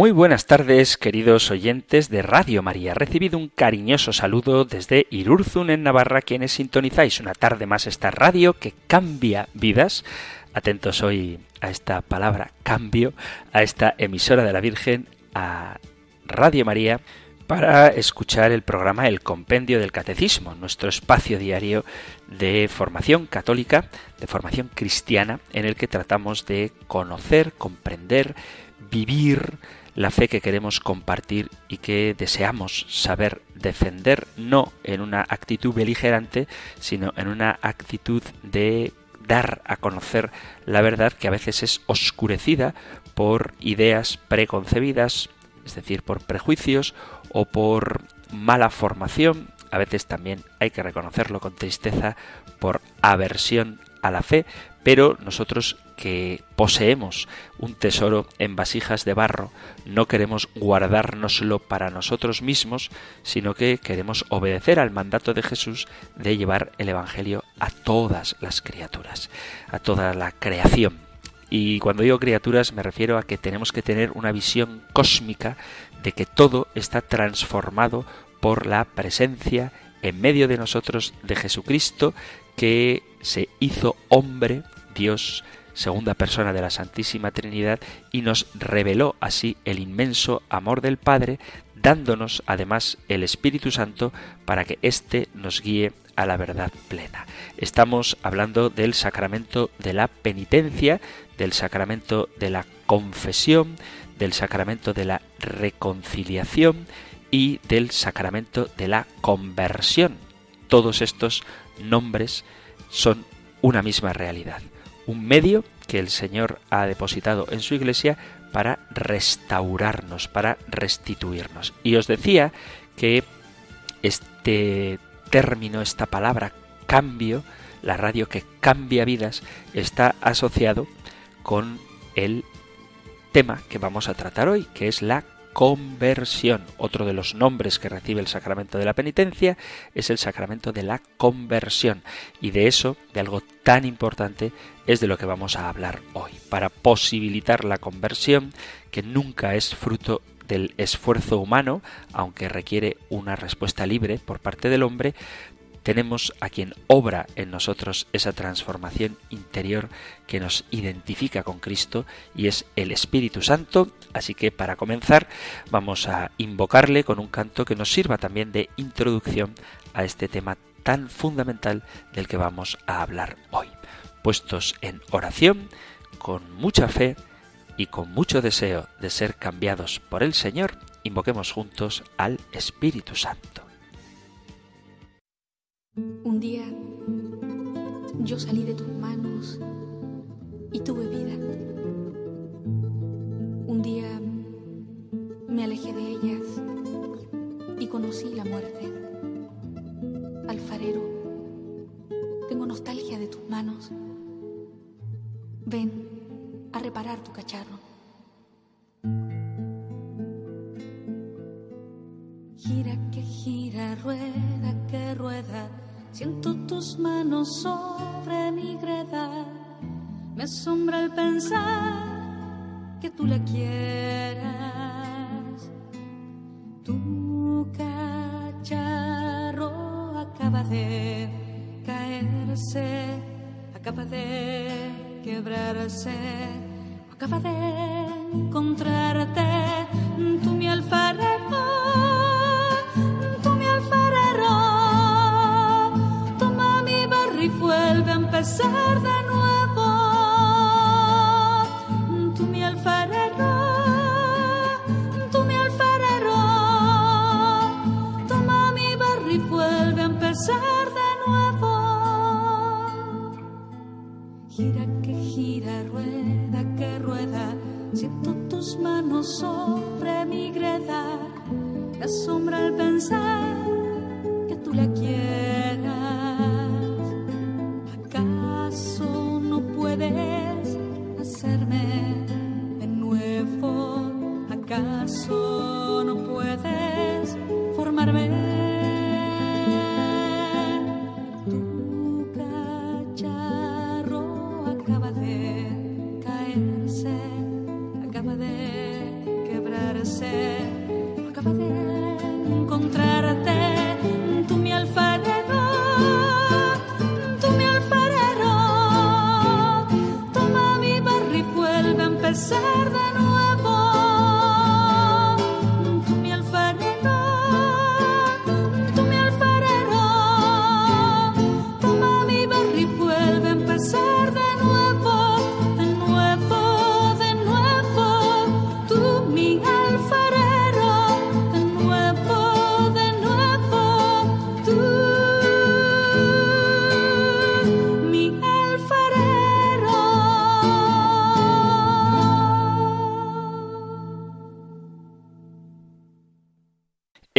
Muy buenas tardes, queridos oyentes de Radio María. Recibido un cariñoso saludo desde Irurzun, en Navarra, quienes sintonizáis una tarde más esta radio que cambia vidas. Atentos hoy a esta palabra cambio, a esta emisora de la Virgen, a Radio María, para escuchar el programa El Compendio del Catecismo, nuestro espacio diario de formación católica, de formación cristiana, en el que tratamos de conocer, comprender, vivir, la fe que queremos compartir y que deseamos saber defender, no en una actitud beligerante, sino en una actitud de dar a conocer la verdad que a veces es oscurecida por ideas preconcebidas, es decir, por prejuicios o por mala formación, a veces también hay que reconocerlo con tristeza, por aversión a la fe, pero nosotros que poseemos un tesoro en vasijas de barro, no queremos guardárnoslo para nosotros mismos, sino que queremos obedecer al mandato de Jesús de llevar el Evangelio a todas las criaturas, a toda la creación. Y cuando digo criaturas me refiero a que tenemos que tener una visión cósmica de que todo está transformado por la presencia en medio de nosotros de Jesucristo que se hizo hombre, Dios, segunda persona de la Santísima Trinidad, y nos reveló así el inmenso amor del Padre, dándonos además el Espíritu Santo para que éste nos guíe a la verdad plena. Estamos hablando del sacramento de la penitencia, del sacramento de la confesión, del sacramento de la reconciliación y del sacramento de la conversión. Todos estos nombres son una misma realidad un medio que el Señor ha depositado en su iglesia para restaurarnos, para restituirnos. Y os decía que este término, esta palabra cambio, la radio que cambia vidas, está asociado con el tema que vamos a tratar hoy, que es la conversión. Otro de los nombres que recibe el sacramento de la penitencia es el sacramento de la conversión. Y de eso, de algo tan importante, es de lo que vamos a hablar hoy. Para posibilitar la conversión, que nunca es fruto del esfuerzo humano, aunque requiere una respuesta libre por parte del hombre, tenemos a quien obra en nosotros esa transformación interior que nos identifica con Cristo y es el Espíritu Santo. Así que para comenzar vamos a invocarle con un canto que nos sirva también de introducción a este tema tan fundamental del que vamos a hablar hoy. Puestos en oración, con mucha fe y con mucho deseo de ser cambiados por el Señor, invoquemos juntos al Espíritu Santo. Un día yo salí de tus manos y tuve vida. Un día me alejé de ellas y conocí la muerte. Alfarero, tengo nostalgia de tus manos. Ven a reparar tu cacharro. Gira que gira, rueda que rueda Siento tus manos sobre mi greda. Me asombra el pensar que tú la quieras. Tu cacharro acaba de caerse, acaba de quebrarse, acaba de encontrarte. Tú mi alfarero vuelve a empezar de Gira que gira, rueda que rueda, siento tus manos sobre mi greda, me asombra el pensar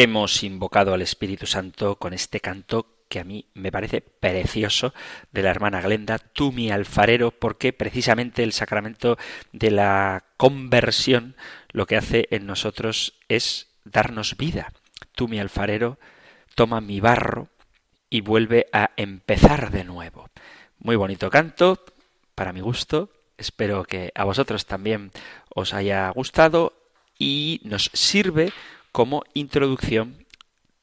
Hemos invocado al Espíritu Santo con este canto que a mí me parece precioso de la hermana Glenda, tú mi alfarero, porque precisamente el sacramento de la conversión lo que hace en nosotros es darnos vida. Tú mi alfarero, toma mi barro y vuelve a empezar de nuevo. Muy bonito canto, para mi gusto, espero que a vosotros también os haya gustado y nos sirve como introducción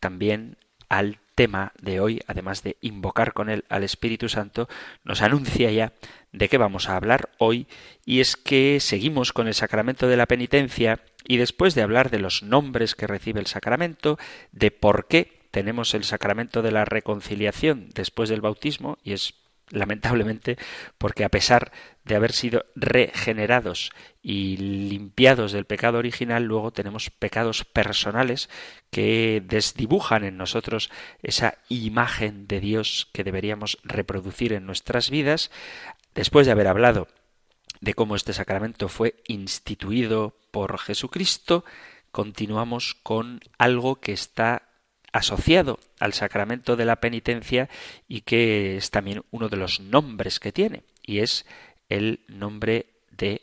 también al tema de hoy, además de invocar con él al Espíritu Santo, nos anuncia ya de qué vamos a hablar hoy, y es que seguimos con el sacramento de la penitencia, y después de hablar de los nombres que recibe el sacramento, de por qué tenemos el sacramento de la reconciliación después del bautismo, y es lamentablemente, porque a pesar de haber sido regenerados y limpiados del pecado original, luego tenemos pecados personales que desdibujan en nosotros esa imagen de Dios que deberíamos reproducir en nuestras vidas. Después de haber hablado de cómo este sacramento fue instituido por Jesucristo, continuamos con algo que está asociado al sacramento de la penitencia y que es también uno de los nombres que tiene, y es el nombre de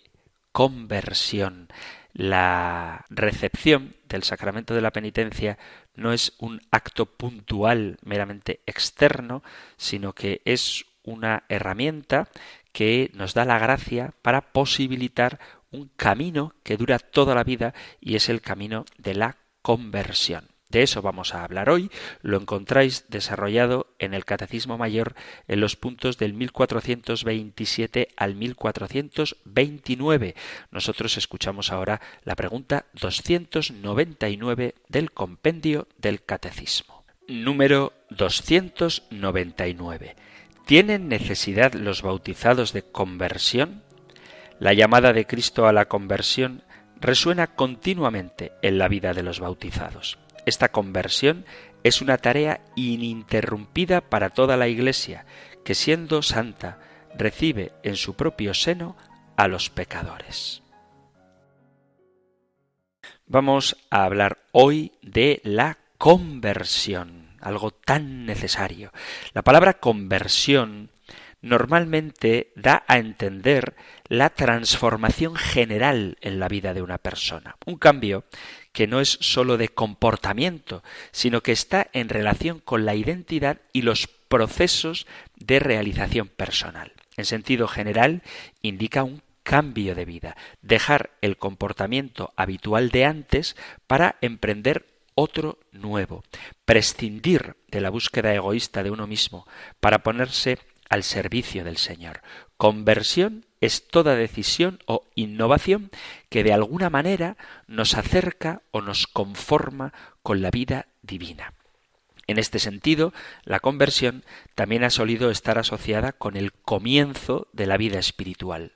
conversión. La recepción del sacramento de la penitencia no es un acto puntual meramente externo, sino que es una herramienta que nos da la gracia para posibilitar un camino que dura toda la vida y es el camino de la conversión. De eso vamos a hablar hoy. Lo encontráis desarrollado en el Catecismo Mayor en los puntos del 1427 al 1429. Nosotros escuchamos ahora la pregunta 299 del compendio del Catecismo. Número 299. ¿Tienen necesidad los bautizados de conversión? La llamada de Cristo a la conversión resuena continuamente en la vida de los bautizados. Esta conversión es una tarea ininterrumpida para toda la Iglesia, que siendo santa recibe en su propio seno a los pecadores. Vamos a hablar hoy de la conversión, algo tan necesario. La palabra conversión normalmente da a entender la transformación general en la vida de una persona. Un cambio que no es sólo de comportamiento, sino que está en relación con la identidad y los procesos de realización personal. En sentido general, indica un cambio de vida, dejar el comportamiento habitual de antes para emprender otro nuevo, prescindir de la búsqueda egoísta de uno mismo para ponerse al servicio del Señor. Conversión es toda decisión o innovación que de alguna manera nos acerca o nos conforma con la vida divina. En este sentido, la conversión también ha solido estar asociada con el comienzo de la vida espiritual.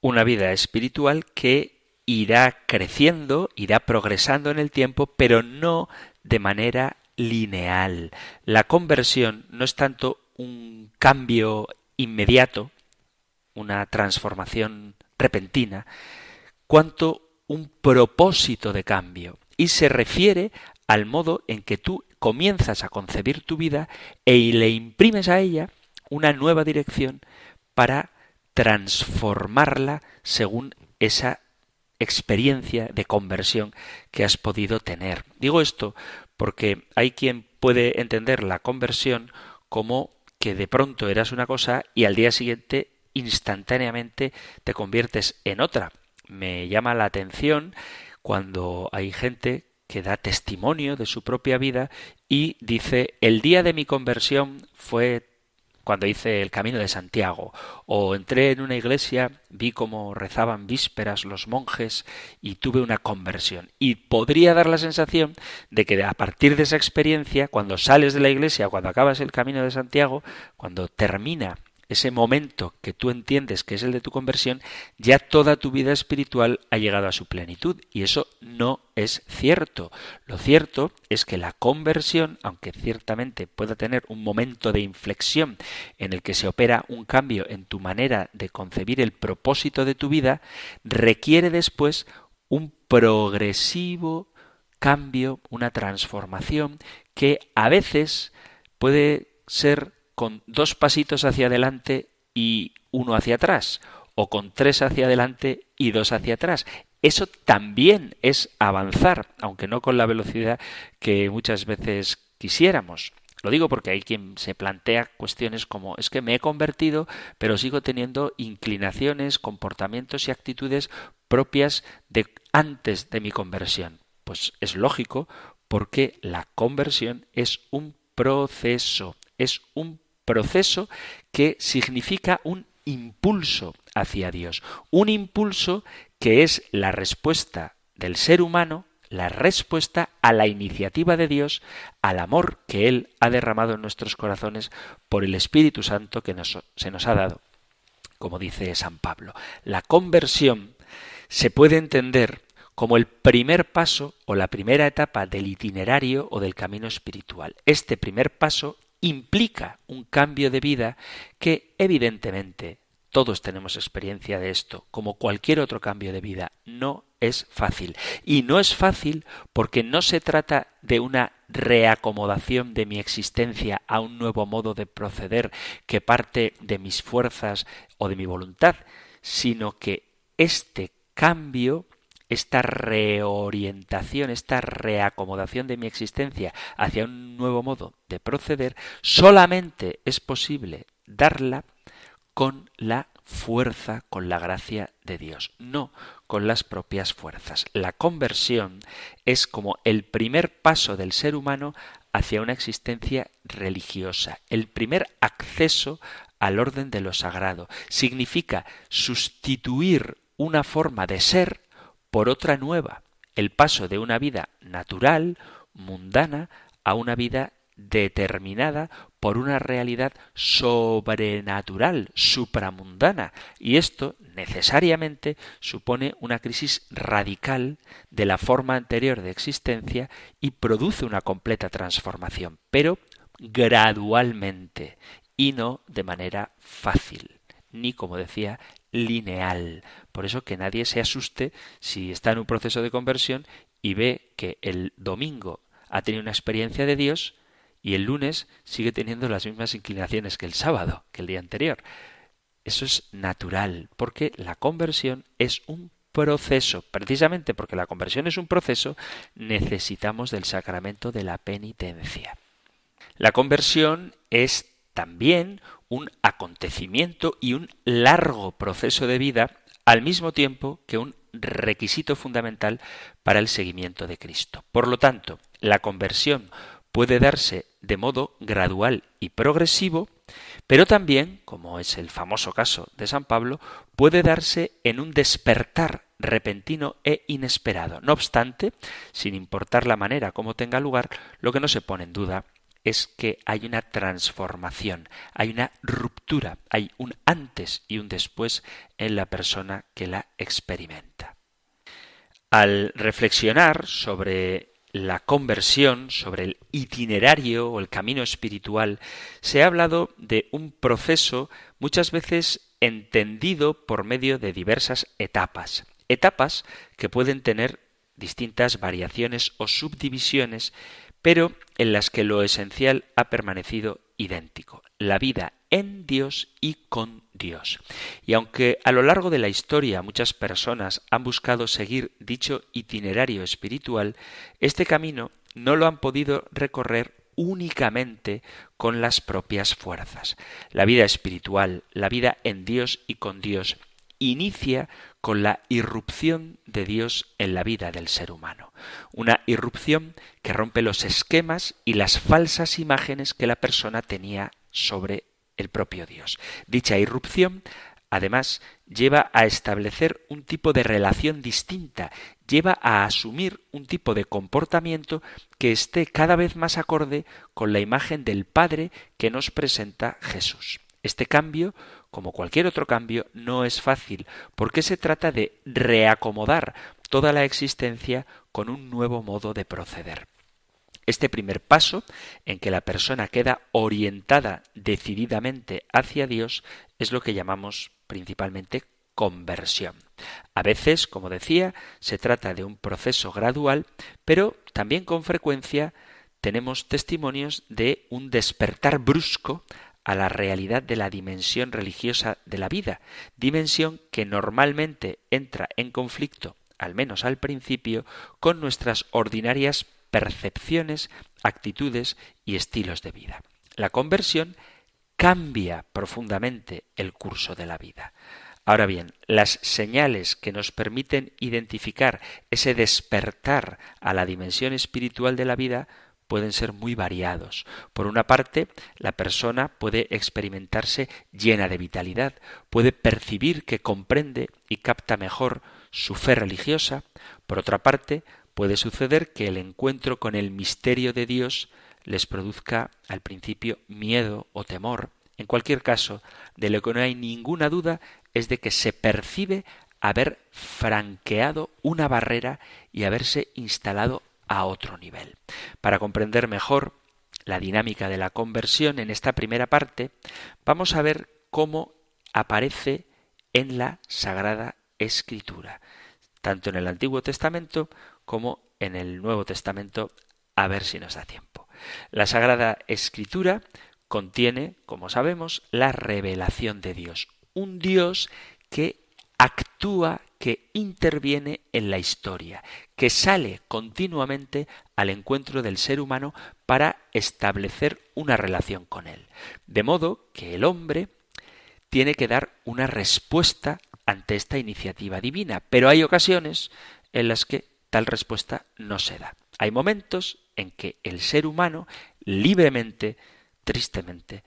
Una vida espiritual que irá creciendo, irá progresando en el tiempo, pero no de manera lineal. La conversión no es tanto un cambio inmediato, una transformación repentina, cuanto un propósito de cambio. Y se refiere al modo en que tú comienzas a concebir tu vida e le imprimes a ella una nueva dirección para transformarla según esa experiencia de conversión que has podido tener. Digo esto porque hay quien puede entender la conversión como que de pronto eras una cosa y al día siguiente instantáneamente te conviertes en otra. Me llama la atención cuando hay gente que da testimonio de su propia vida y dice el día de mi conversión fue cuando hice el camino de Santiago, o entré en una iglesia, vi cómo rezaban vísperas los monjes y tuve una conversión. Y podría dar la sensación de que a partir de esa experiencia, cuando sales de la iglesia, cuando acabas el camino de Santiago, cuando termina ese momento que tú entiendes que es el de tu conversión, ya toda tu vida espiritual ha llegado a su plenitud. Y eso no es cierto. Lo cierto es que la conversión, aunque ciertamente pueda tener un momento de inflexión en el que se opera un cambio en tu manera de concebir el propósito de tu vida, requiere después un progresivo cambio, una transformación que a veces puede ser con dos pasitos hacia adelante y uno hacia atrás, o con tres hacia adelante y dos hacia atrás. Eso también es avanzar, aunque no con la velocidad que muchas veces quisiéramos. Lo digo porque hay quien se plantea cuestiones como es que me he convertido, pero sigo teniendo inclinaciones, comportamientos y actitudes propias de antes de mi conversión. Pues es lógico porque la conversión es un proceso, es un proceso que significa un impulso hacia Dios, un impulso que es la respuesta del ser humano, la respuesta a la iniciativa de Dios, al amor que Él ha derramado en nuestros corazones por el Espíritu Santo que se nos ha dado. Como dice San Pablo, la conversión se puede entender como el primer paso o la primera etapa del itinerario o del camino espiritual. Este primer paso implica un cambio de vida que evidentemente todos tenemos experiencia de esto, como cualquier otro cambio de vida, no es fácil. Y no es fácil porque no se trata de una reacomodación de mi existencia a un nuevo modo de proceder que parte de mis fuerzas o de mi voluntad, sino que este cambio esta reorientación, esta reacomodación de mi existencia hacia un nuevo modo de proceder, solamente es posible darla con la fuerza, con la gracia de Dios, no con las propias fuerzas. La conversión es como el primer paso del ser humano hacia una existencia religiosa, el primer acceso al orden de lo sagrado. Significa sustituir una forma de ser por otra nueva, el paso de una vida natural, mundana, a una vida determinada por una realidad sobrenatural, supramundana, y esto necesariamente supone una crisis radical de la forma anterior de existencia y produce una completa transformación, pero gradualmente y no de manera fácil, ni como decía, lineal. Por eso que nadie se asuste si está en un proceso de conversión y ve que el domingo ha tenido una experiencia de Dios y el lunes sigue teniendo las mismas inclinaciones que el sábado, que el día anterior. Eso es natural, porque la conversión es un proceso. Precisamente porque la conversión es un proceso, necesitamos del sacramento de la penitencia. La conversión es también un acontecimiento y un largo proceso de vida al mismo tiempo que un requisito fundamental para el seguimiento de Cristo. Por lo tanto, la conversión puede darse de modo gradual y progresivo, pero también, como es el famoso caso de San Pablo, puede darse en un despertar repentino e inesperado. No obstante, sin importar la manera como tenga lugar, lo que no se pone en duda es que hay una transformación, hay una ruptura, hay un antes y un después en la persona que la experimenta. Al reflexionar sobre la conversión, sobre el itinerario o el camino espiritual, se ha hablado de un proceso muchas veces entendido por medio de diversas etapas, etapas que pueden tener distintas variaciones o subdivisiones pero en las que lo esencial ha permanecido idéntico, la vida en Dios y con Dios. Y aunque a lo largo de la historia muchas personas han buscado seguir dicho itinerario espiritual, este camino no lo han podido recorrer únicamente con las propias fuerzas. La vida espiritual, la vida en Dios y con Dios, inicia con la irrupción de Dios en la vida del ser humano. Una irrupción que rompe los esquemas y las falsas imágenes que la persona tenía sobre el propio Dios. Dicha irrupción Además, lleva a establecer un tipo de relación distinta, lleva a asumir un tipo de comportamiento que esté cada vez más acorde con la imagen del Padre que nos presenta Jesús. Este cambio, como cualquier otro cambio, no es fácil, porque se trata de reacomodar toda la existencia con un nuevo modo de proceder. Este primer paso, en que la persona queda orientada decididamente hacia Dios, es lo que llamamos principalmente conversión. A veces, como decía, se trata de un proceso gradual, pero también con frecuencia tenemos testimonios de un despertar brusco a la realidad de la dimensión religiosa de la vida, dimensión que normalmente entra en conflicto, al menos al principio, con nuestras ordinarias percepciones, actitudes y estilos de vida. La conversión cambia profundamente el curso de la vida. Ahora bien, las señales que nos permiten identificar ese despertar a la dimensión espiritual de la vida pueden ser muy variados. Por una parte, la persona puede experimentarse llena de vitalidad, puede percibir que comprende y capta mejor su fe religiosa. Por otra parte, puede suceder que el encuentro con el misterio de Dios les produzca al principio miedo o temor. En cualquier caso, de lo que no hay ninguna duda es de que se percibe haber franqueado una barrera y haberse instalado a otro nivel. Para comprender mejor la dinámica de la conversión en esta primera parte, vamos a ver cómo aparece en la Sagrada Escritura, tanto en el Antiguo Testamento como en el Nuevo Testamento, a ver si nos da tiempo. La Sagrada Escritura contiene, como sabemos, la revelación de Dios, un Dios que actúa, que interviene en la historia, que sale continuamente al encuentro del ser humano para establecer una relación con él. De modo que el hombre tiene que dar una respuesta ante esta iniciativa divina, pero hay ocasiones en las que tal respuesta no se da. Hay momentos en que el ser humano libremente, tristemente,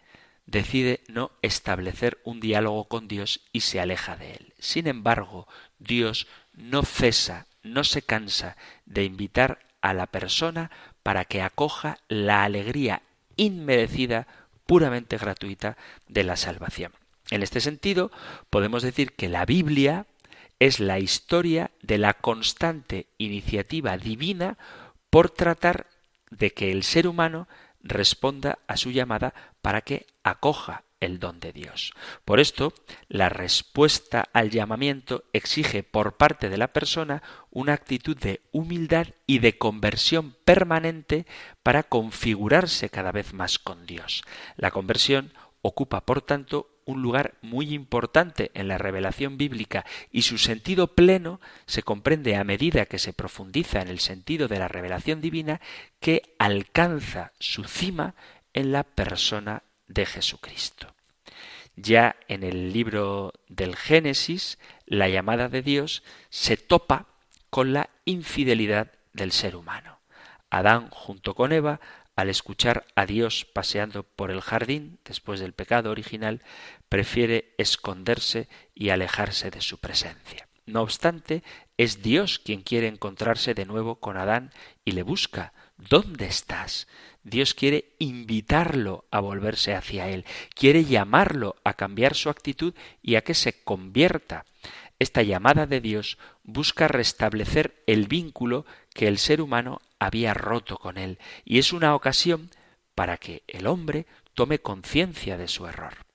decide no establecer un diálogo con Dios y se aleja de él. Sin embargo, Dios no cesa, no se cansa de invitar a la persona para que acoja la alegría inmerecida, puramente gratuita de la salvación. En este sentido, podemos decir que la Biblia es la historia de la constante iniciativa divina por tratar de que el ser humano responda a su llamada para que acoja el don de Dios. Por esto, la respuesta al llamamiento exige por parte de la persona una actitud de humildad y de conversión permanente para configurarse cada vez más con Dios. La conversión ocupa, por tanto, un lugar muy importante en la revelación bíblica y su sentido pleno se comprende a medida que se profundiza en el sentido de la revelación divina que alcanza su cima en la persona de Jesucristo. Ya en el libro del Génesis, la llamada de Dios se topa con la infidelidad del ser humano. Adán junto con Eva al escuchar a Dios paseando por el jardín después del pecado original, prefiere esconderse y alejarse de su presencia. No obstante, es Dios quien quiere encontrarse de nuevo con Adán y le busca. ¿Dónde estás? Dios quiere invitarlo a volverse hacia Él, quiere llamarlo a cambiar su actitud y a que se convierta. Esta llamada de Dios busca restablecer el vínculo que el ser humano había roto con él, y es una ocasión para que el hombre tome conciencia de su error.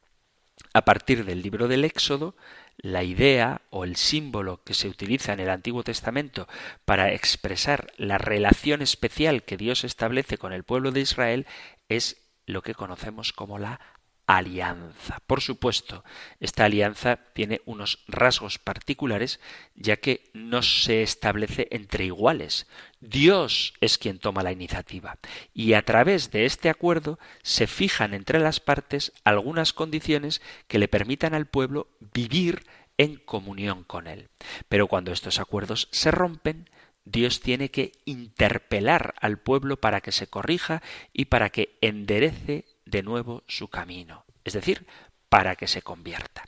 A partir del libro del Éxodo, la idea o el símbolo que se utiliza en el Antiguo Testamento para expresar la relación especial que Dios establece con el pueblo de Israel es lo que conocemos como la alianza. Por supuesto, esta alianza tiene unos rasgos particulares ya que no se establece entre iguales. Dios es quien toma la iniciativa y a través de este acuerdo se fijan entre las partes algunas condiciones que le permitan al pueblo vivir en comunión con Él. Pero cuando estos acuerdos se rompen, Dios tiene que interpelar al pueblo para que se corrija y para que enderece de nuevo su camino, es decir, para que se convierta.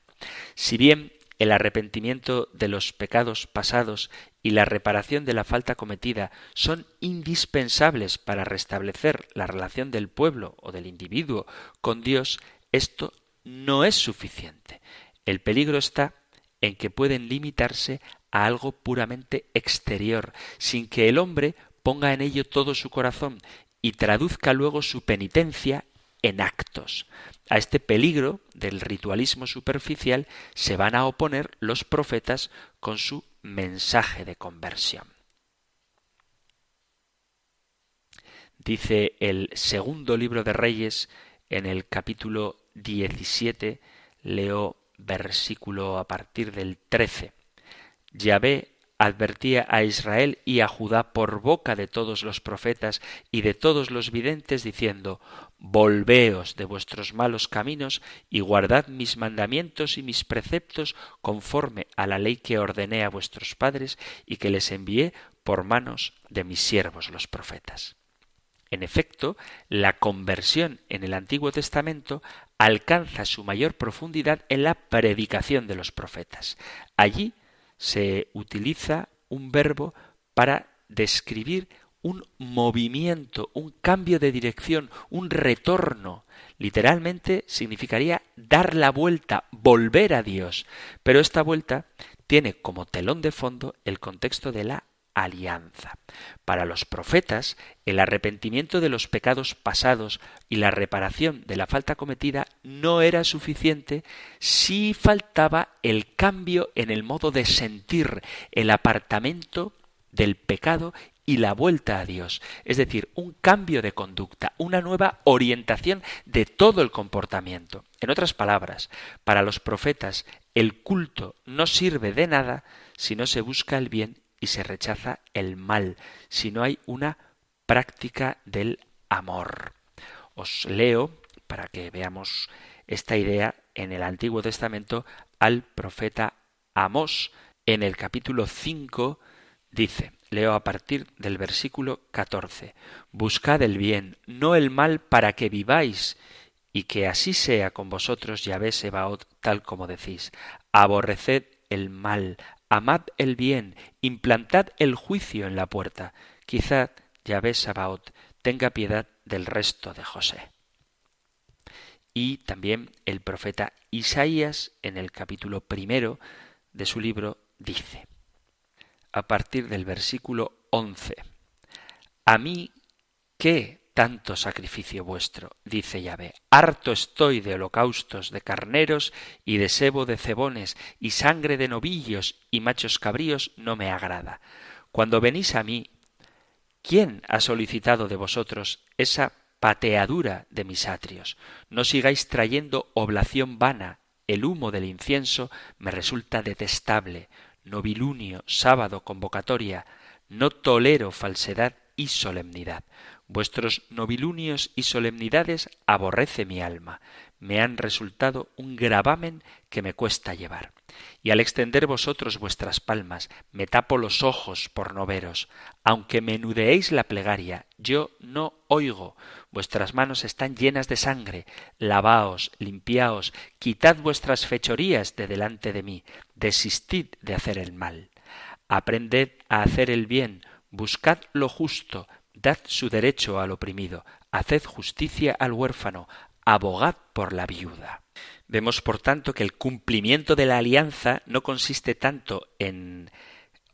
Si bien el arrepentimiento de los pecados pasados y la reparación de la falta cometida son indispensables para restablecer la relación del pueblo o del individuo con Dios, esto no es suficiente. El peligro está en que pueden limitarse a algo puramente exterior, sin que el hombre ponga en ello todo su corazón y traduzca luego su penitencia en actos. A este peligro del ritualismo superficial se van a oponer los profetas con su mensaje de conversión. Dice el segundo libro de Reyes en el capítulo 17, leo versículo a partir del 13. Yahvé advertía a Israel y a Judá por boca de todos los profetas y de todos los videntes, diciendo Volveos de vuestros malos caminos y guardad mis mandamientos y mis preceptos conforme a la ley que ordené a vuestros padres y que les envié por manos de mis siervos los profetas. En efecto, la conversión en el Antiguo Testamento alcanza su mayor profundidad en la predicación de los profetas. Allí se utiliza un verbo para describir un movimiento, un cambio de dirección, un retorno. Literalmente significaría dar la vuelta, volver a Dios. Pero esta vuelta tiene como telón de fondo el contexto de la alianza. Para los profetas, el arrepentimiento de los pecados pasados y la reparación de la falta cometida no era suficiente si faltaba el cambio en el modo de sentir, el apartamento del pecado y la vuelta a Dios, es decir, un cambio de conducta, una nueva orientación de todo el comportamiento. En otras palabras, para los profetas el culto no sirve de nada si no se busca el bien y se rechaza el mal, si no hay una práctica del amor. Os leo, para que veamos esta idea, en el Antiguo Testamento al profeta Amós. En el capítulo 5 dice, leo a partir del versículo 14, Buscad el bien, no el mal, para que viváis, y que así sea con vosotros, Yahvé Sebaot, tal como decís. Aborreced el mal, amad el bien, implantad el juicio en la puerta. Quizá Yahvé Sabaot tenga piedad del resto de José. Y también el profeta Isaías, en el capítulo primero de su libro, dice, a partir del versículo once, A mí, ¿qué tanto sacrificio vuestro, dice Yahvé. Harto estoy de holocaustos, de carneros y de sebo de cebones, y sangre de novillos y machos cabríos no me agrada. Cuando venís a mí, ¿quién ha solicitado de vosotros esa pateadura de mis atrios? No sigáis trayendo oblación vana, el humo del incienso me resulta detestable, novilunio, sábado, convocatoria, no tolero falsedad y solemnidad. Vuestros novilunios y solemnidades aborrece mi alma, me han resultado un gravamen que me cuesta llevar. Y al extender vosotros vuestras palmas, me tapo los ojos por no veros. Aunque menudeéis la plegaria, yo no oigo. Vuestras manos están llenas de sangre. Lavaos, limpiaos, quitad vuestras fechorías de delante de mí. Desistid de hacer el mal. Aprended a hacer el bien, buscad lo justo, Dad su derecho al oprimido, haced justicia al huérfano, abogad por la viuda. Vemos, por tanto, que el cumplimiento de la alianza no consiste tanto en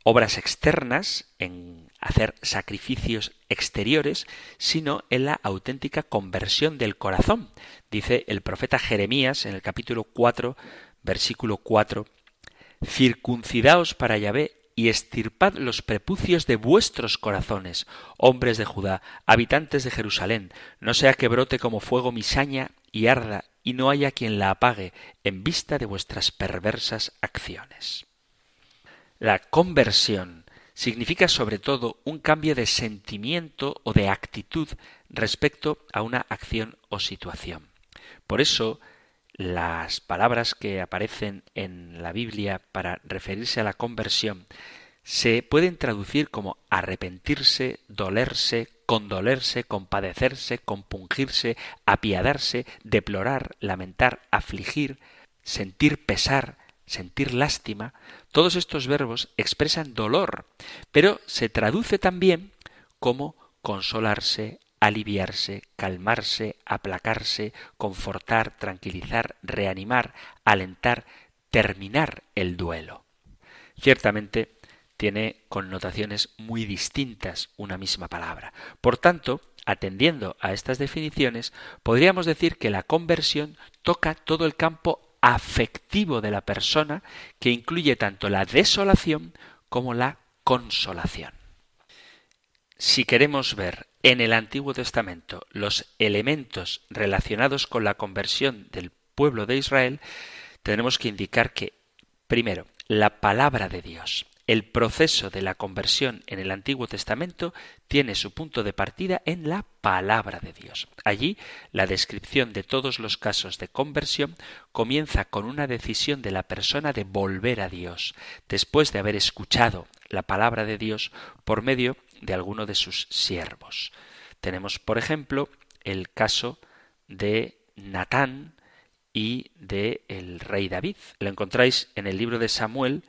obras externas, en hacer sacrificios exteriores, sino en la auténtica conversión del corazón. Dice el profeta Jeremías en el capítulo 4, versículo 4, Circuncidaos para Yahvé y estirpad los prepucios de vuestros corazones, hombres de Judá, habitantes de Jerusalén, no sea que brote como fuego mi saña y arda y no haya quien la apague en vista de vuestras perversas acciones. La conversión significa sobre todo un cambio de sentimiento o de actitud respecto a una acción o situación. Por eso, las palabras que aparecen en la Biblia para referirse a la conversión se pueden traducir como arrepentirse, dolerse, condolerse, compadecerse, compungirse, apiadarse, deplorar, lamentar, afligir, sentir pesar, sentir lástima, todos estos verbos expresan dolor, pero se traduce también como consolarse, aliviarse, calmarse, aplacarse, confortar, tranquilizar, reanimar, alentar, terminar el duelo. Ciertamente tiene connotaciones muy distintas una misma palabra. Por tanto, atendiendo a estas definiciones, podríamos decir que la conversión toca todo el campo afectivo de la persona que incluye tanto la desolación como la consolación. Si queremos ver en el Antiguo Testamento los elementos relacionados con la conversión del pueblo de Israel, tenemos que indicar que, primero, la palabra de Dios el proceso de la conversión en el Antiguo Testamento tiene su punto de partida en la palabra de Dios. Allí, la descripción de todos los casos de conversión comienza con una decisión de la persona de volver a Dios, después de haber escuchado la palabra de Dios por medio de alguno de sus siervos. Tenemos, por ejemplo, el caso de Natán y de el rey David. Lo encontráis en el libro de Samuel,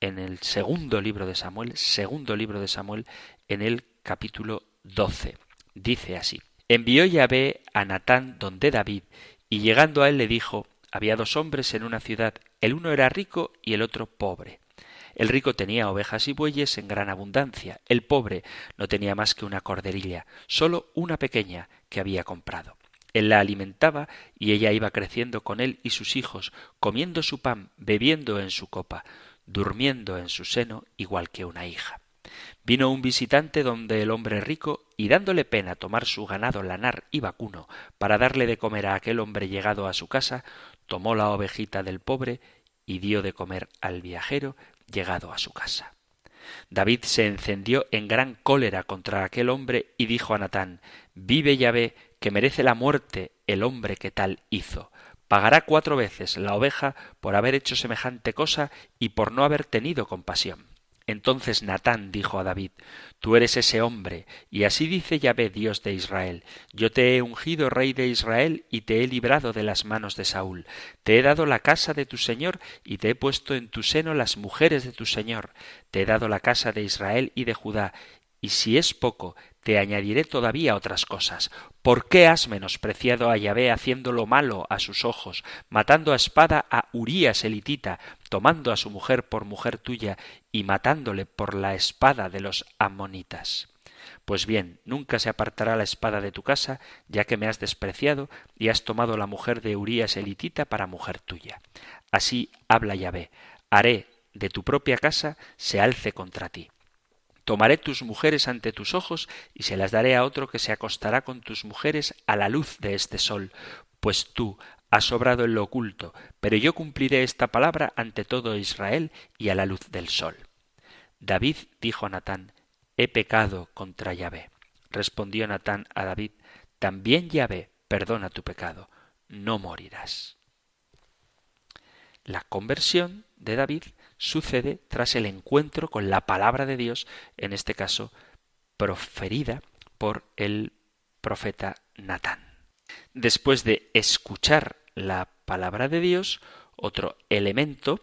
en el segundo libro de Samuel, segundo libro de Samuel, en el capítulo 12. Dice así: Envió Yahvé a Natán donde David, y llegando a él le dijo: Había dos hombres en una ciudad, el uno era rico y el otro pobre. El rico tenía ovejas y bueyes en gran abundancia, el pobre no tenía más que una corderilla, sólo una pequeña que había comprado. Él la alimentaba y ella iba creciendo con él y sus hijos, comiendo su pan, bebiendo en su copa durmiendo en su seno igual que una hija. Vino un visitante donde el hombre rico, y dándole pena tomar su ganado lanar y vacuno para darle de comer a aquel hombre llegado a su casa, tomó la ovejita del pobre y dio de comer al viajero llegado a su casa. David se encendió en gran cólera contra aquel hombre y dijo a Natán Vive Yahvé, que merece la muerte el hombre que tal hizo pagará cuatro veces la oveja por haber hecho semejante cosa y por no haber tenido compasión. Entonces Natán dijo a David, Tú eres ese hombre, y así dice Yahvé, Dios de Israel, Yo te he ungido rey de Israel, y te he librado de las manos de Saúl. Te he dado la casa de tu Señor, y te he puesto en tu seno las mujeres de tu Señor. Te he dado la casa de Israel y de Judá, y si es poco, te añadiré todavía otras cosas. ¿Por qué has menospreciado a Yahvé haciendo lo malo a sus ojos, matando a espada a Urías elitita, tomando a su mujer por mujer tuya y matándole por la espada de los amonitas? Pues bien, nunca se apartará la espada de tu casa, ya que me has despreciado y has tomado la mujer de Urías elitita para mujer tuya. Así habla Yahvé, haré de tu propia casa se alce contra ti. Tomaré tus mujeres ante tus ojos y se las daré a otro que se acostará con tus mujeres a la luz de este sol, pues tú has sobrado en lo oculto, pero yo cumpliré esta palabra ante todo Israel y a la luz del sol. David dijo a Natán, He pecado contra Yahvé. Respondió Natán a David, También Yahvé perdona tu pecado, no morirás. La conversión de David sucede tras el encuentro con la palabra de Dios, en este caso proferida por el profeta Natán. Después de escuchar la palabra de Dios, otro elemento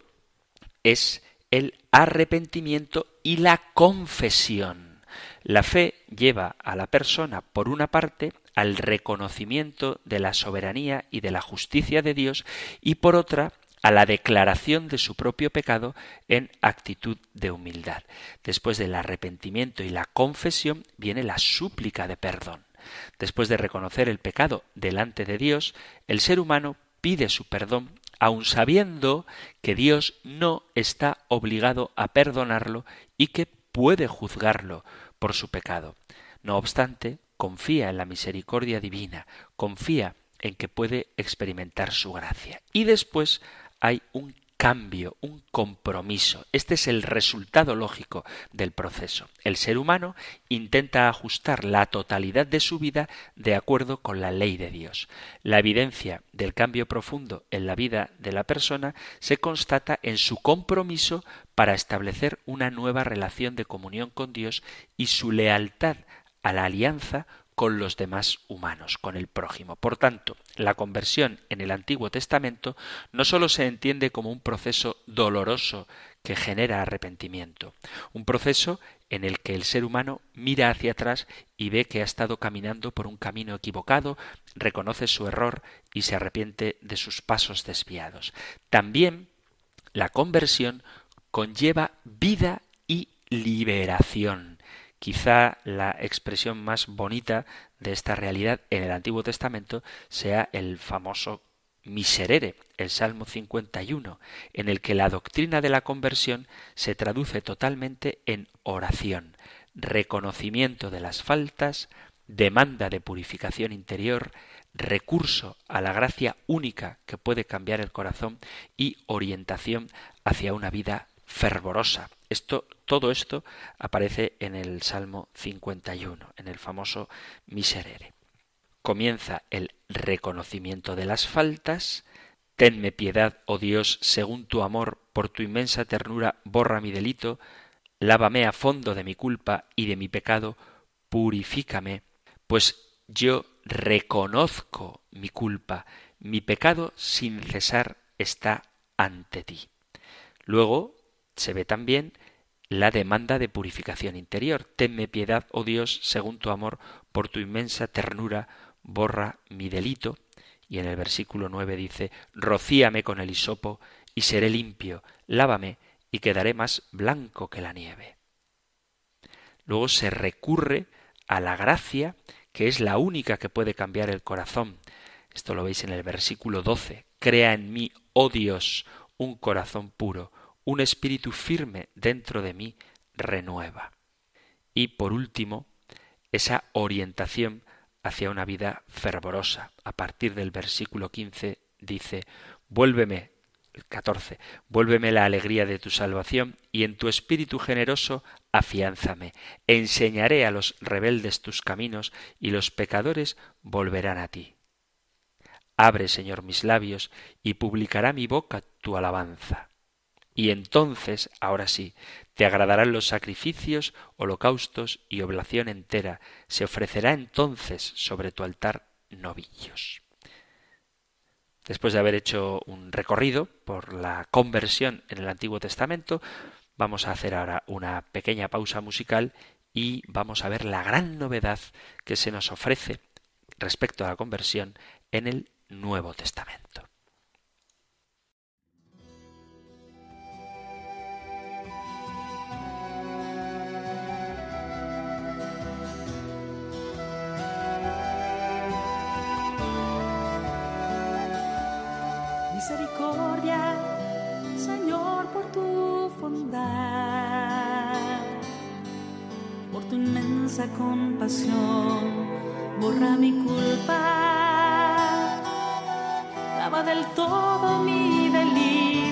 es el arrepentimiento y la confesión. La fe lleva a la persona, por una parte, al reconocimiento de la soberanía y de la justicia de Dios y por otra a la declaración de su propio pecado en actitud de humildad. Después del arrepentimiento y la confesión viene la súplica de perdón. Después de reconocer el pecado delante de Dios, el ser humano pide su perdón aun sabiendo que Dios no está obligado a perdonarlo y que puede juzgarlo por su pecado. No obstante, confía en la misericordia divina, confía en que puede experimentar su gracia. Y después hay un cambio, un compromiso. Este es el resultado lógico del proceso. El ser humano intenta ajustar la totalidad de su vida de acuerdo con la ley de Dios. La evidencia del cambio profundo en la vida de la persona se constata en su compromiso para establecer una nueva relación de comunión con Dios y su lealtad a la alianza con los demás humanos, con el prójimo. Por tanto, la conversión en el Antiguo Testamento no sólo se entiende como un proceso doloroso que genera arrepentimiento, un proceso en el que el ser humano mira hacia atrás y ve que ha estado caminando por un camino equivocado, reconoce su error y se arrepiente de sus pasos desviados. También la conversión conlleva vida y liberación. Quizá la expresión más bonita de esta realidad en el Antiguo Testamento sea el famoso miserere, el Salmo 51, en el que la doctrina de la conversión se traduce totalmente en oración, reconocimiento de las faltas, demanda de purificación interior, recurso a la gracia única que puede cambiar el corazón y orientación hacia una vida fervorosa. Esto, todo esto aparece en el Salmo 51, en el famoso Miserere. Comienza el reconocimiento de las faltas. Tenme piedad, oh Dios, según tu amor, por tu inmensa ternura, borra mi delito, lávame a fondo de mi culpa y de mi pecado, purifícame, pues yo reconozco mi culpa, mi pecado sin cesar está ante ti. Luego se ve también la demanda de purificación interior. Tenme piedad, oh Dios, según tu amor, por tu inmensa ternura, borra mi delito. Y en el versículo nueve dice, Rocíame con el hisopo y seré limpio, lávame y quedaré más blanco que la nieve. Luego se recurre a la gracia, que es la única que puede cambiar el corazón. Esto lo veis en el versículo doce. Crea en mí, oh Dios, un corazón puro un espíritu firme dentro de mí renueva. Y por último, esa orientación hacia una vida fervorosa. A partir del versículo 15 dice, vuélveme, el 14, vuélveme la alegría de tu salvación y en tu espíritu generoso afiánzame. Enseñaré a los rebeldes tus caminos y los pecadores volverán a ti. Abre, Señor, mis labios y publicará mi boca tu alabanza y entonces, ahora sí, te agradarán los sacrificios, holocaustos y oblación entera. Se ofrecerá entonces sobre tu altar novillos. Después de haber hecho un recorrido por la conversión en el Antiguo Testamento, vamos a hacer ahora una pequeña pausa musical y vamos a ver la gran novedad que se nos ofrece respecto a la conversión en el Nuevo Testamento. Misericordia, Señor, por tu bondad, por tu inmensa compasión, borra mi culpa, lava del todo mi delito,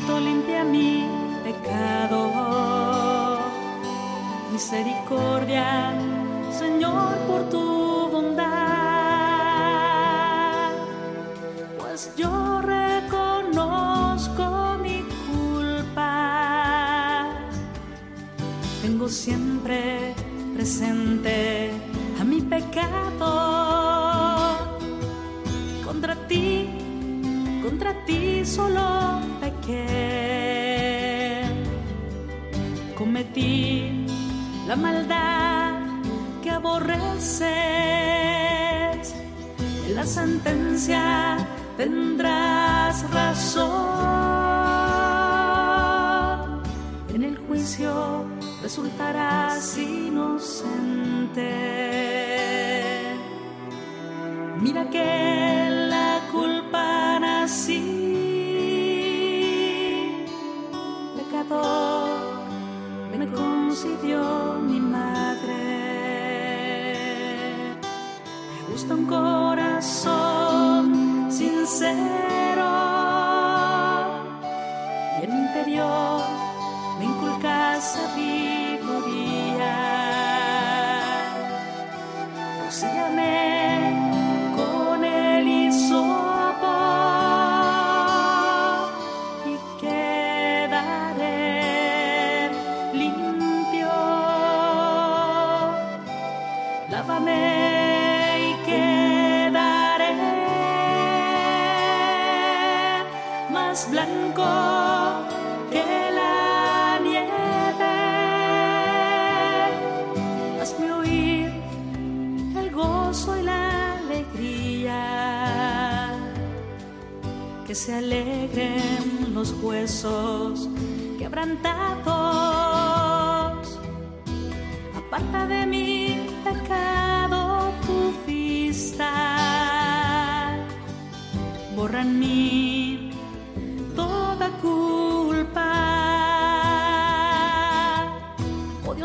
contra ti solo pequé. Cometí la maldad que aborreces. En la sentencia tendrás razón. En el juicio resultarás inocente. Más blanco que la nieve. Hazme oír el gozo y la alegría. Que se alegren los huesos quebrantados. Aparta de mi pecado tu vista. Borra en mí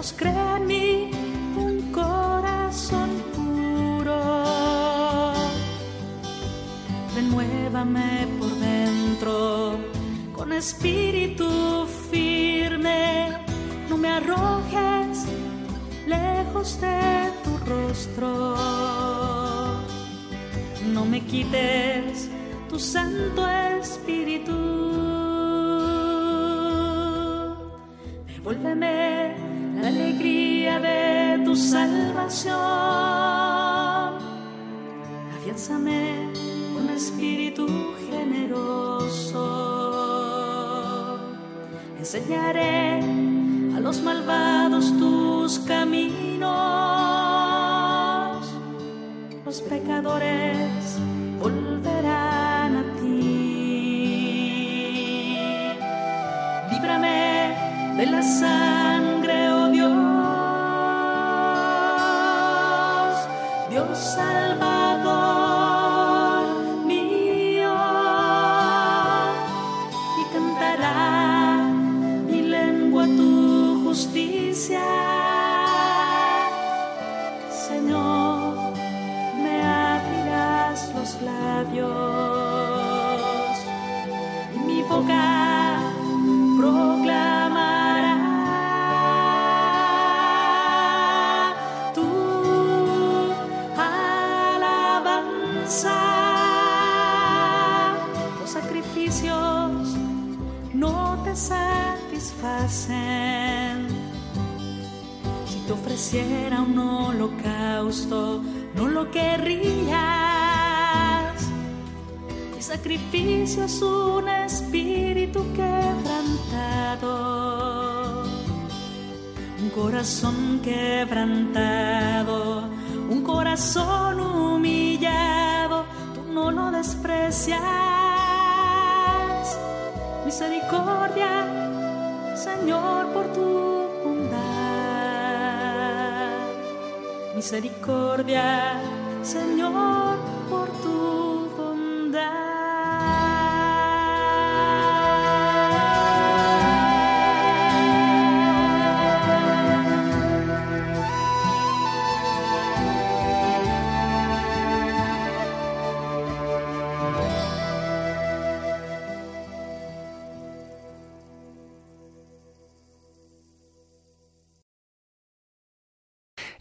Dios, crea en mí un corazón puro. Renuévame por dentro con espíritu firme. No me arrojes lejos de tu rostro. No me quites tu santo espíritu. Devuélveme de tu salvación. Afianzame con espíritu generoso. Enseñaré a los malvados tus caminos. Los pecadores volverán a ti. Líbrame de la sangre,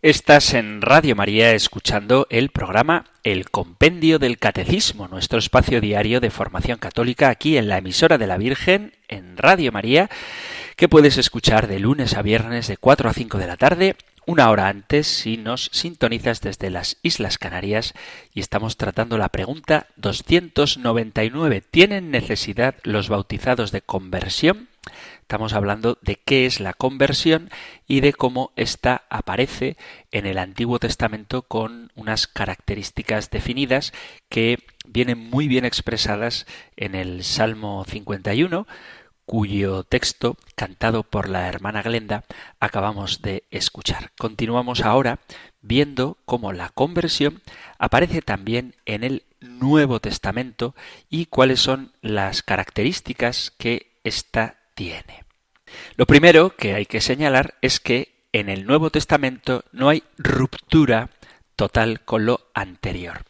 Estás en Radio María escuchando el programa El Compendio del Catecismo, nuestro espacio diario de formación católica aquí en la emisora de la Virgen, en Radio María, que puedes escuchar de lunes a viernes de 4 a 5 de la tarde, una hora antes si nos sintonizas desde las Islas Canarias y estamos tratando la pregunta 299. ¿Tienen necesidad los bautizados de conversión? Estamos hablando de qué es la conversión y de cómo ésta aparece en el Antiguo Testamento con unas características definidas que vienen muy bien expresadas en el Salmo 51, cuyo texto, cantado por la hermana Glenda, acabamos de escuchar. Continuamos ahora viendo cómo la conversión aparece también en el Nuevo Testamento y cuáles son las características que ésta Lo primero que hay que señalar es que en el Nuevo Testamento no hay ruptura total con lo anterior.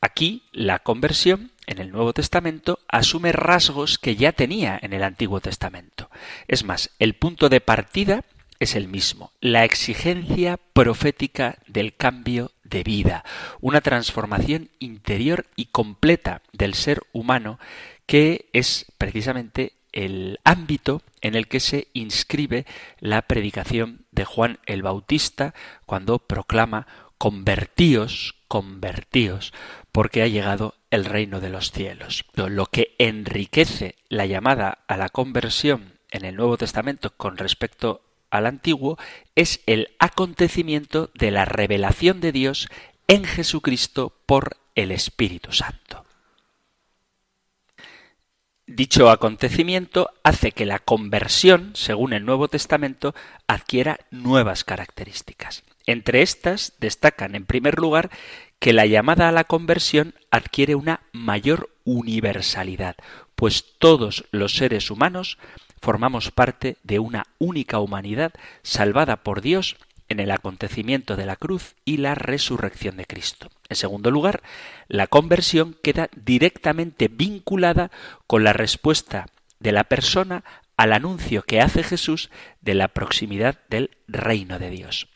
Aquí la conversión en el Nuevo Testamento asume rasgos que ya tenía en el Antiguo Testamento. Es más, el punto de partida es el mismo, la exigencia profética del cambio de vida, una transformación interior y completa del ser humano que es precisamente el ámbito en el que se inscribe la predicación de Juan el Bautista cuando proclama convertíos, convertíos, porque ha llegado el reino de los cielos. Lo que enriquece la llamada a la conversión en el Nuevo Testamento con respecto al Antiguo es el acontecimiento de la revelación de Dios en Jesucristo por el Espíritu Santo. Dicho acontecimiento hace que la conversión, según el Nuevo Testamento, adquiera nuevas características. Entre estas destacan, en primer lugar, que la llamada a la conversión adquiere una mayor universalidad, pues todos los seres humanos formamos parte de una única humanidad salvada por Dios en el acontecimiento de la cruz y la resurrección de Cristo. En segundo lugar, la conversión queda directamente vinculada con la respuesta de la persona al anuncio que hace Jesús de la proximidad del reino de Dios.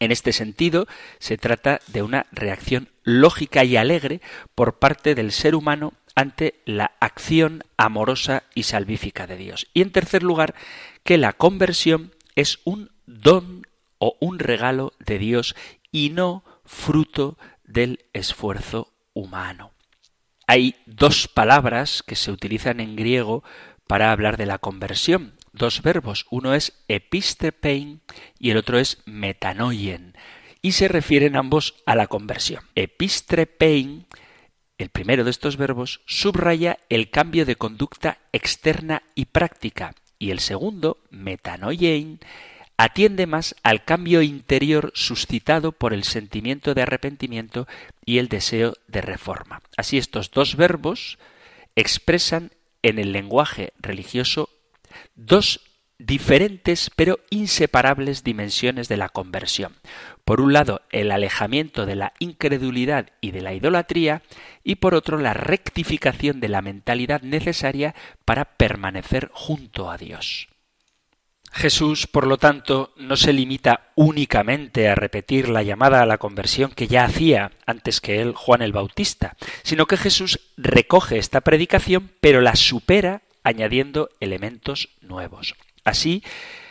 En este sentido, se trata de una reacción lógica y alegre por parte del ser humano ante la acción amorosa y salvífica de Dios. Y en tercer lugar, que la conversión es un don o un regalo de Dios y no fruto del esfuerzo humano. Hay dos palabras que se utilizan en griego para hablar de la conversión, dos verbos, uno es epistepein y el otro es metanoien, y se refieren ambos a la conversión. Epistrepein el primero de estos verbos subraya el cambio de conducta externa y práctica, y el segundo, metanoiein, atiende más al cambio interior suscitado por el sentimiento de arrepentimiento y el deseo de reforma. Así estos dos verbos expresan en el lenguaje religioso dos diferentes pero inseparables dimensiones de la conversión. Por un lado, el alejamiento de la incredulidad y de la idolatría, y por otro, la rectificación de la mentalidad necesaria para permanecer junto a Dios. Jesús, por lo tanto, no se limita únicamente a repetir la llamada a la conversión que ya hacía antes que él Juan el Bautista, sino que Jesús recoge esta predicación pero la supera añadiendo elementos nuevos. Así,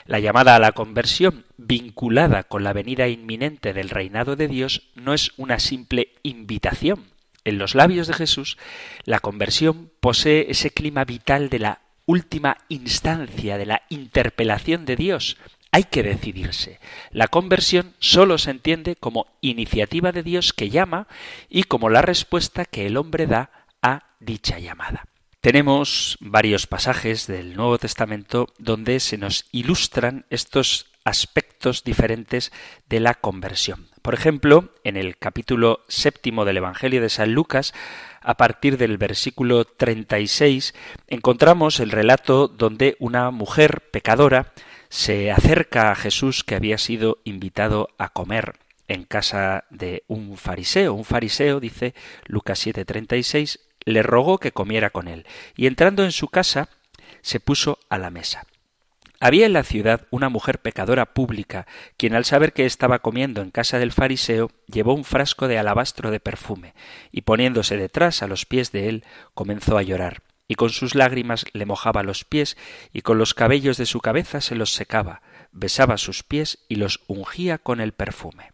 la llamada a la conversión, vinculada con la venida inminente del reinado de Dios, no es una simple invitación. En los labios de Jesús, la conversión posee ese clima vital de la última instancia, de la interpelación de Dios. Hay que decidirse. La conversión sólo se entiende como iniciativa de Dios que llama y como la respuesta que el hombre da a dicha llamada. Tenemos varios pasajes del Nuevo Testamento donde se nos ilustran estos aspectos diferentes de la conversión. Por ejemplo, en el capítulo séptimo del Evangelio de San Lucas, a partir del versículo 36, encontramos el relato donde una mujer pecadora se acerca a Jesús que había sido invitado a comer en casa de un fariseo. Un fariseo, dice Lucas 7:36, le rogó que comiera con él, y entrando en su casa se puso a la mesa. Había en la ciudad una mujer pecadora pública, quien al saber que estaba comiendo en casa del fariseo, llevó un frasco de alabastro de perfume, y poniéndose detrás a los pies de él, comenzó a llorar, y con sus lágrimas le mojaba los pies, y con los cabellos de su cabeza se los secaba, besaba sus pies y los ungía con el perfume.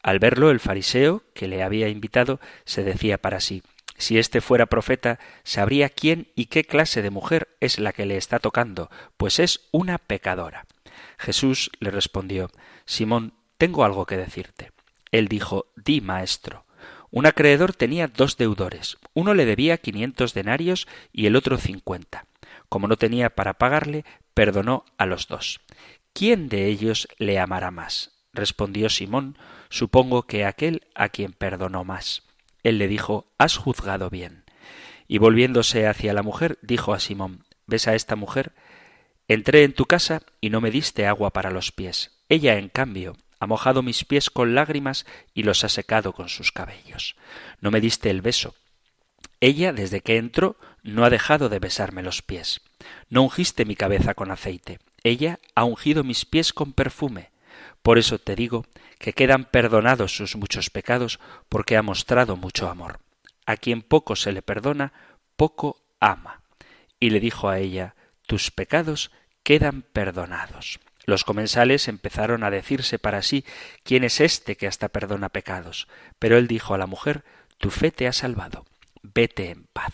Al verlo el fariseo, que le había invitado, se decía para sí si éste fuera profeta, sabría quién y qué clase de mujer es la que le está tocando, pues es una pecadora. Jesús le respondió Simón, tengo algo que decirte. Él dijo Di, maestro. Un acreedor tenía dos deudores. Uno le debía quinientos denarios y el otro cincuenta. Como no tenía para pagarle, perdonó a los dos. ¿Quién de ellos le amará más? respondió Simón, supongo que aquel a quien perdonó más. Él le dijo Has juzgado bien. Y volviéndose hacia la mujer, dijo a Simón ¿Ves a esta mujer? Entré en tu casa y no me diste agua para los pies. Ella, en cambio, ha mojado mis pies con lágrimas y los ha secado con sus cabellos. No me diste el beso. Ella, desde que entró, no ha dejado de besarme los pies. No ungiste mi cabeza con aceite. Ella ha ungido mis pies con perfume. Por eso te digo que quedan perdonados sus muchos pecados, porque ha mostrado mucho amor. A quien poco se le perdona, poco ama. Y le dijo a ella, tus pecados quedan perdonados. Los comensales empezaron a decirse para sí, ¿quién es este que hasta perdona pecados? Pero él dijo a la mujer, tu fe te ha salvado, vete en paz.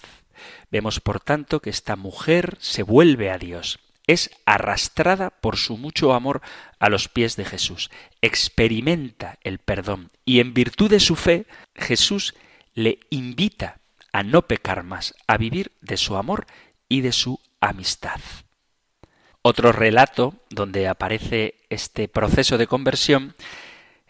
Vemos, por tanto, que esta mujer se vuelve a Dios, es arrastrada por su mucho amor a los pies de Jesús, experimenta el perdón y en virtud de su fe Jesús le invita a no pecar más, a vivir de su amor y de su amistad. Otro relato donde aparece este proceso de conversión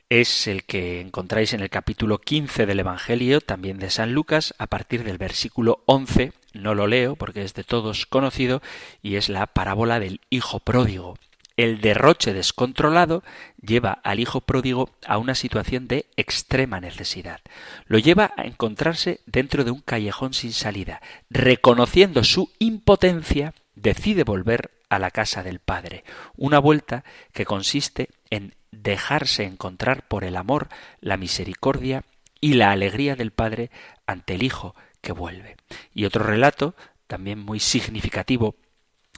es el que encontráis en el capítulo 15 del Evangelio, también de San Lucas, a partir del versículo 11. No lo leo porque es de todos conocido y es la parábola del Hijo pródigo. El derroche descontrolado lleva al hijo pródigo a una situación de extrema necesidad. Lo lleva a encontrarse dentro de un callejón sin salida. Reconociendo su impotencia, decide volver a la casa del Padre. Una vuelta que consiste en dejarse encontrar por el amor, la misericordia y la alegría del Padre ante el Hijo que vuelve. Y otro relato, también muy significativo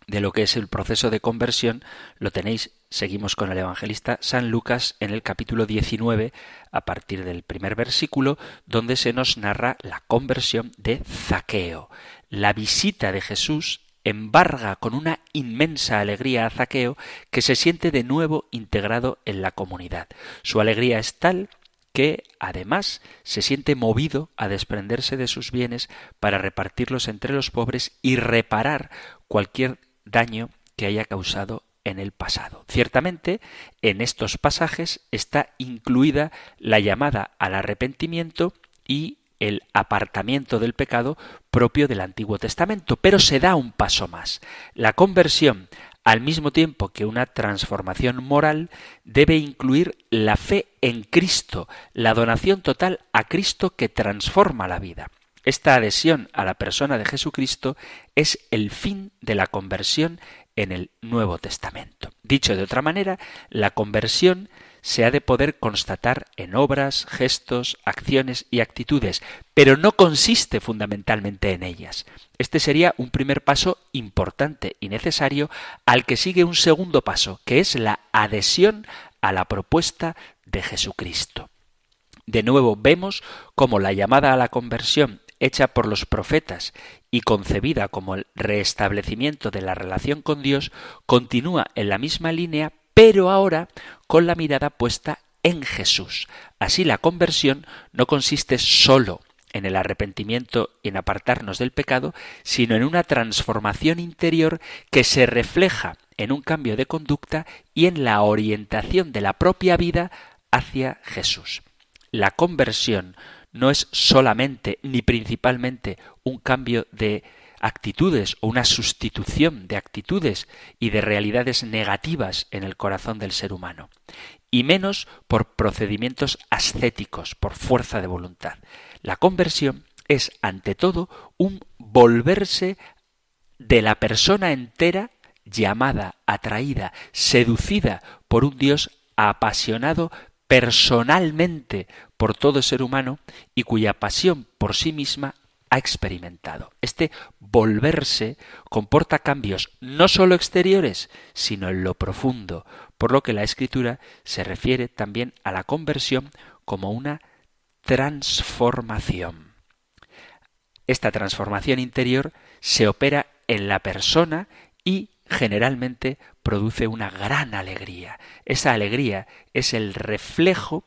de lo que es el proceso de conversión, lo tenéis, seguimos con el evangelista San Lucas en el capítulo 19, a partir del primer versículo, donde se nos narra la conversión de Zaqueo. La visita de Jesús embarga con una inmensa alegría a Zaqueo que se siente de nuevo integrado en la comunidad. Su alegría es tal que además se siente movido a desprenderse de sus bienes para repartirlos entre los pobres y reparar cualquier daño que haya causado en el pasado. Ciertamente, en estos pasajes está incluida la llamada al arrepentimiento y el apartamiento del pecado propio del Antiguo Testamento, pero se da un paso más. La conversión, al mismo tiempo que una transformación moral, debe incluir la fe en Cristo, la donación total a Cristo que transforma la vida. Esta adhesión a la persona de Jesucristo es el fin de la conversión en el Nuevo Testamento. Dicho de otra manera, la conversión se ha de poder constatar en obras, gestos, acciones y actitudes, pero no consiste fundamentalmente en ellas. Este sería un primer paso importante y necesario al que sigue un segundo paso, que es la adhesión a la propuesta de Jesucristo. De nuevo vemos cómo la llamada a la conversión hecha por los profetas y concebida como el restablecimiento de la relación con Dios, continúa en la misma línea, pero ahora con la mirada puesta en Jesús. Así la conversión no consiste sólo en el arrepentimiento y en apartarnos del pecado, sino en una transformación interior que se refleja en un cambio de conducta y en la orientación de la propia vida hacia Jesús. La conversión no es solamente ni principalmente un cambio de actitudes o una sustitución de actitudes y de realidades negativas en el corazón del ser humano, y menos por procedimientos ascéticos, por fuerza de voluntad. La conversión es, ante todo, un volverse de la persona entera llamada, atraída, seducida por un Dios apasionado personalmente por todo ser humano y cuya pasión por sí misma ha experimentado. Este volverse comporta cambios no sólo exteriores, sino en lo profundo, por lo que la escritura se refiere también a la conversión como una transformación. Esta transformación interior se opera en la persona y generalmente produce una gran alegría. Esa alegría es el reflejo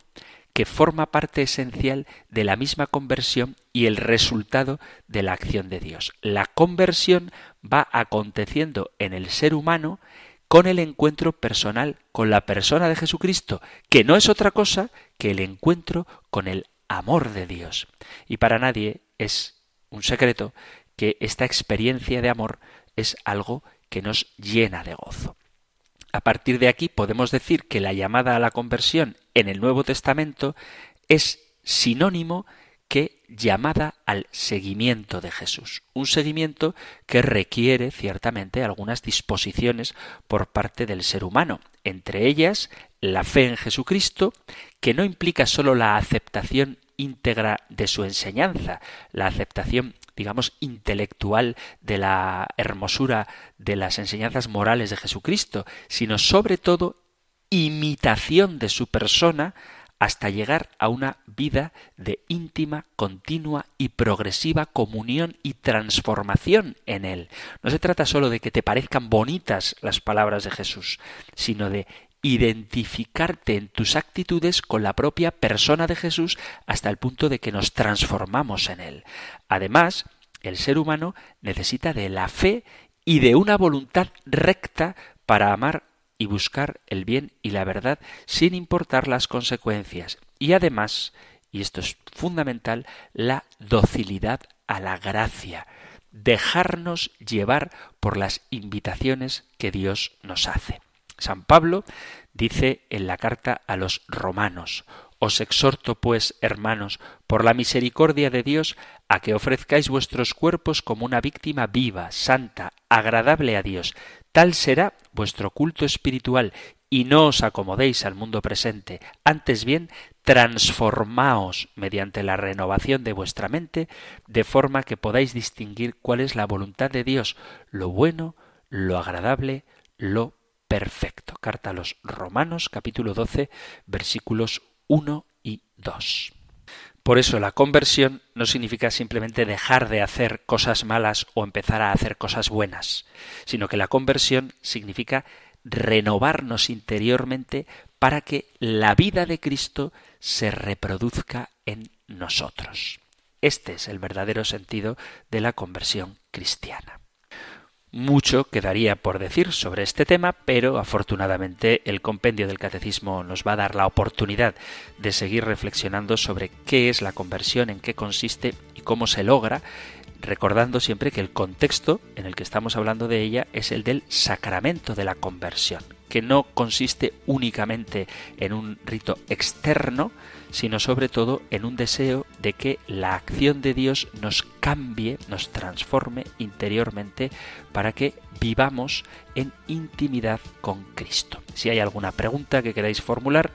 que forma parte esencial de la misma conversión y el resultado de la acción de Dios. La conversión va aconteciendo en el ser humano con el encuentro personal con la persona de Jesucristo, que no es otra cosa que el encuentro con el amor de Dios. Y para nadie es un secreto que esta experiencia de amor es algo que nos llena de gozo. A partir de aquí podemos decir que la llamada a la conversión en el Nuevo Testamento es sinónimo que llamada al seguimiento de Jesús. Un seguimiento que requiere ciertamente algunas disposiciones por parte del ser humano, entre ellas la fe en Jesucristo, que no implica sólo la aceptación íntegra de su enseñanza, la aceptación digamos, intelectual de la hermosura de las enseñanzas morales de Jesucristo, sino sobre todo imitación de su persona hasta llegar a una vida de íntima, continua y progresiva comunión y transformación en Él. No se trata sólo de que te parezcan bonitas las palabras de Jesús, sino de identificarte en tus actitudes con la propia persona de Jesús hasta el punto de que nos transformamos en Él. Además, el ser humano necesita de la fe y de una voluntad recta para amar y buscar el bien y la verdad sin importar las consecuencias. Y además, y esto es fundamental, la docilidad a la gracia, dejarnos llevar por las invitaciones que Dios nos hace. San Pablo dice en la carta a los romanos, os exhorto, pues, hermanos, por la misericordia de Dios, a que ofrezcáis vuestros cuerpos como una víctima viva, santa, agradable a Dios. Tal será vuestro culto espiritual, y no os acomodéis al mundo presente, antes bien transformaos mediante la renovación de vuestra mente, de forma que podáis distinguir cuál es la voluntad de Dios, lo bueno, lo agradable, lo perfecto. Carta a los Romanos capítulo 12 versículos 1 y 2. Por eso la conversión no significa simplemente dejar de hacer cosas malas o empezar a hacer cosas buenas, sino que la conversión significa renovarnos interiormente para que la vida de Cristo se reproduzca en nosotros. Este es el verdadero sentido de la conversión cristiana. Mucho quedaría por decir sobre este tema, pero afortunadamente el compendio del catecismo nos va a dar la oportunidad de seguir reflexionando sobre qué es la conversión, en qué consiste y cómo se logra, recordando siempre que el contexto en el que estamos hablando de ella es el del sacramento de la conversión, que no consiste únicamente en un rito externo, sino sobre todo en un deseo de que la acción de Dios nos cambie, nos transforme interiormente para que vivamos en intimidad con Cristo. Si hay alguna pregunta que queráis formular,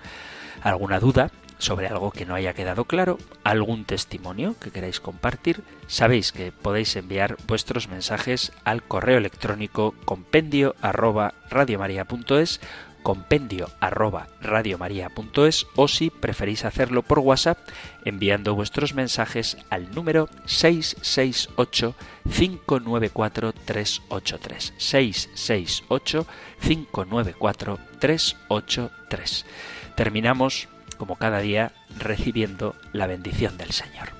alguna duda sobre algo que no haya quedado claro, algún testimonio que queráis compartir, sabéis que podéis enviar vuestros mensajes al correo electrónico compendio arroba compendio arroba radiomaria.es o si preferís hacerlo por WhatsApp enviando vuestros mensajes al número 668 594 383 668 594 383 terminamos como cada día recibiendo la bendición del Señor.